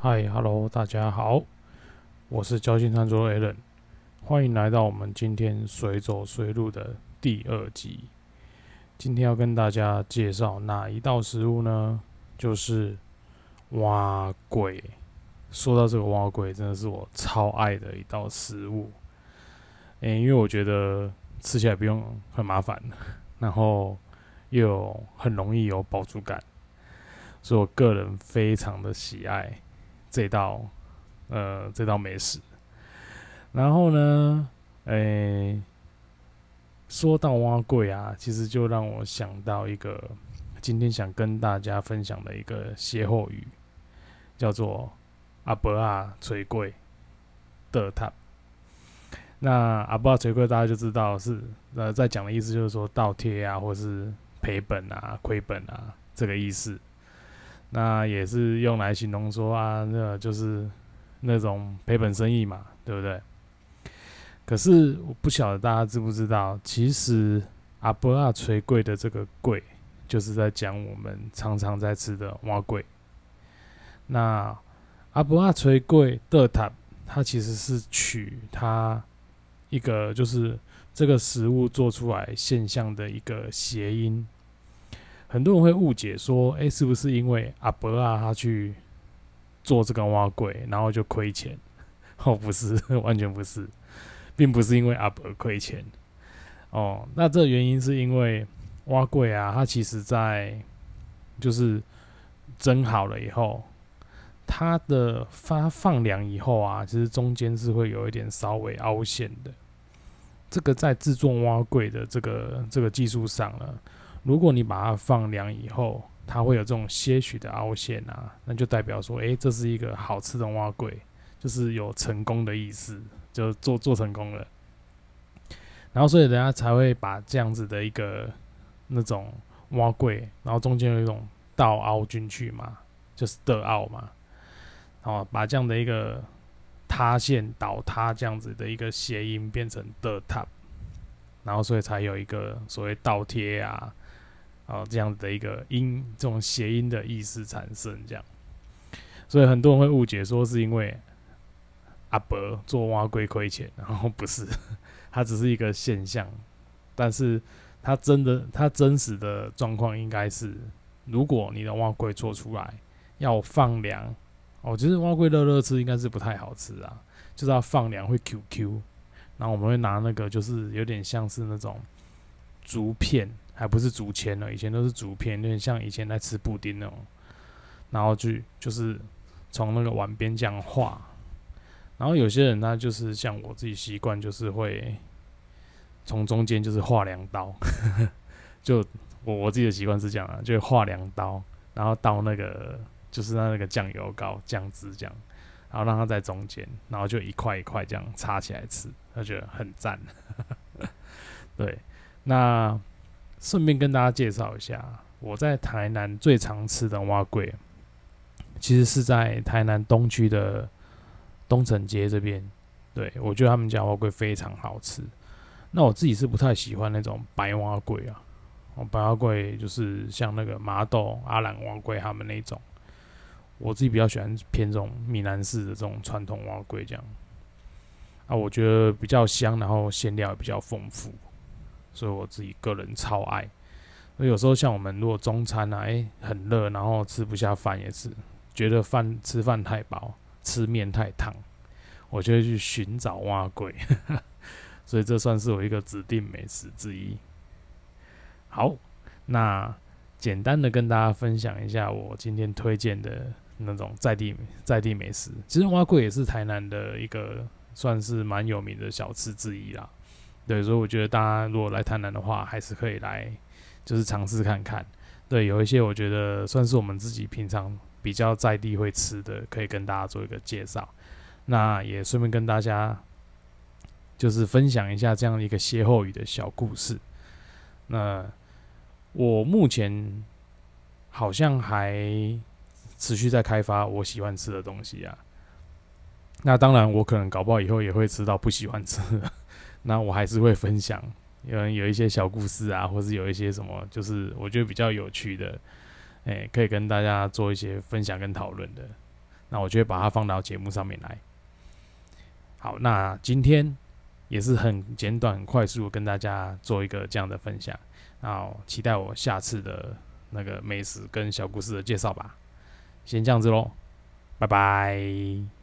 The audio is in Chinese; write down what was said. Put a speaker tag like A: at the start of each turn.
A: 嗨，Hello，大家好，我是交心餐桌 Allen，欢迎来到我们今天随走随录的第二集。今天要跟大家介绍哪一道食物呢？就是蛙桂。说到这个蛙桂，真的是我超爱的一道食物。嗯，因为我觉得吃起来不用很麻烦，然后又很容易有饱足感，所以我个人非常的喜爱这道呃这道美食。然后呢，诶，说到蛙桂啊，其实就让我想到一个今天想跟大家分享的一个歇后语，叫做。阿伯啊，捶柜的他，那阿伯啊捶柜，大家就知道是呃在讲的意思，就是说倒贴啊，或是赔本啊、亏本啊这个意思。那也是用来形容说啊，那就是那种赔本生意嘛，对不对？可是我不晓得大家知不知道，其实阿波拉垂桂的这个桂，就是在讲我们常常在吃的蛙桂。那阿布阿锤贵的塔，它其实是取它一个就是这个食物做出来现象的一个谐音。很多人会误解说，哎，是不是因为阿伯啊他去做这个挖柜，然后就亏钱？哦，不是，完全不是，并不是因为阿伯亏钱。哦，那这原因是因为挖柜啊，它其实在就是蒸好了以后。它的发放凉以后啊，其实中间是会有一点稍微凹陷的。这个在制作挖柜的这个这个技术上呢，如果你把它放凉以后，它会有这种些许的凹陷啊，那就代表说，诶，这是一个好吃的蛙柜，就是有成功的意思，就做做成功了。然后所以人家才会把这样子的一个那种蛙柜，然后中间有一种倒凹进去嘛，就是的凹嘛。哦，把这样的一个塌陷、倒塌这样子的一个谐音变成的塌然后所以才有一个所谓倒贴啊，哦这样子的一个音，这种谐音的意思产生这样，所以很多人会误解说是因为阿伯做蛙龟亏钱，然后不是，它只是一个现象，但是它真的，它真实的状况应该是，如果你的蛙龟做出来要放凉。哦，其实蛙龟热热吃应该是不太好吃啊，就是要放凉会 Q Q，然后我们会拿那个就是有点像是那种竹片，还不是竹签了，以前都是竹片，有点像以前在吃布丁那种，然后就就是从那个碗边这样画，然后有些人他就是像我自己习惯，就是会从中间就是画两刀，就我我自己的习惯是这样啊，就画两刀，然后到那个。就是那个酱油膏酱汁这样，然后让它在中间，然后就一块一块这样插起来吃，他觉得很赞。对，那顺便跟大家介绍一下，我在台南最常吃的蛙桂，其实是在台南东区的东城街这边。对我觉得他们家蛙桂非常好吃。那我自己是不太喜欢那种白蛙桂啊，哦，白蛙桂就是像那个麻豆阿兰蛙桂他们那种。我自己比较喜欢偏这种闽南式的这种传统蛙龟这样，啊，我觉得比较香，然后馅料也比较丰富，所以我自己个人超爱。那有时候像我们如果中餐啊，哎，很热，然后吃不下饭也是，觉得饭吃饭太饱，吃面太烫，我就会去寻找蛙龟，所以这算是我一个指定美食之一。好，那简单的跟大家分享一下我今天推荐的。那种在地在地美食，其实蛙桂也是台南的一个算是蛮有名的小吃之一啦。对，所以我觉得大家如果来台南的话，还是可以来，就是尝试看看。对，有一些我觉得算是我们自己平常比较在地会吃的，可以跟大家做一个介绍。那也顺便跟大家就是分享一下这样一个歇后语的小故事。那我目前好像还。持续在开发我喜欢吃的东西啊，那当然我可能搞不好以后也会吃到不喜欢吃，那我还是会分享，因为有一些小故事啊，或是有一些什么，就是我觉得比较有趣的，哎，可以跟大家做一些分享跟讨论的。那我就会把它放到节目上面来。好，那今天也是很简短、很快速跟大家做一个这样的分享。那期待我下次的那个美食跟小故事的介绍吧。先这样子喽，拜拜。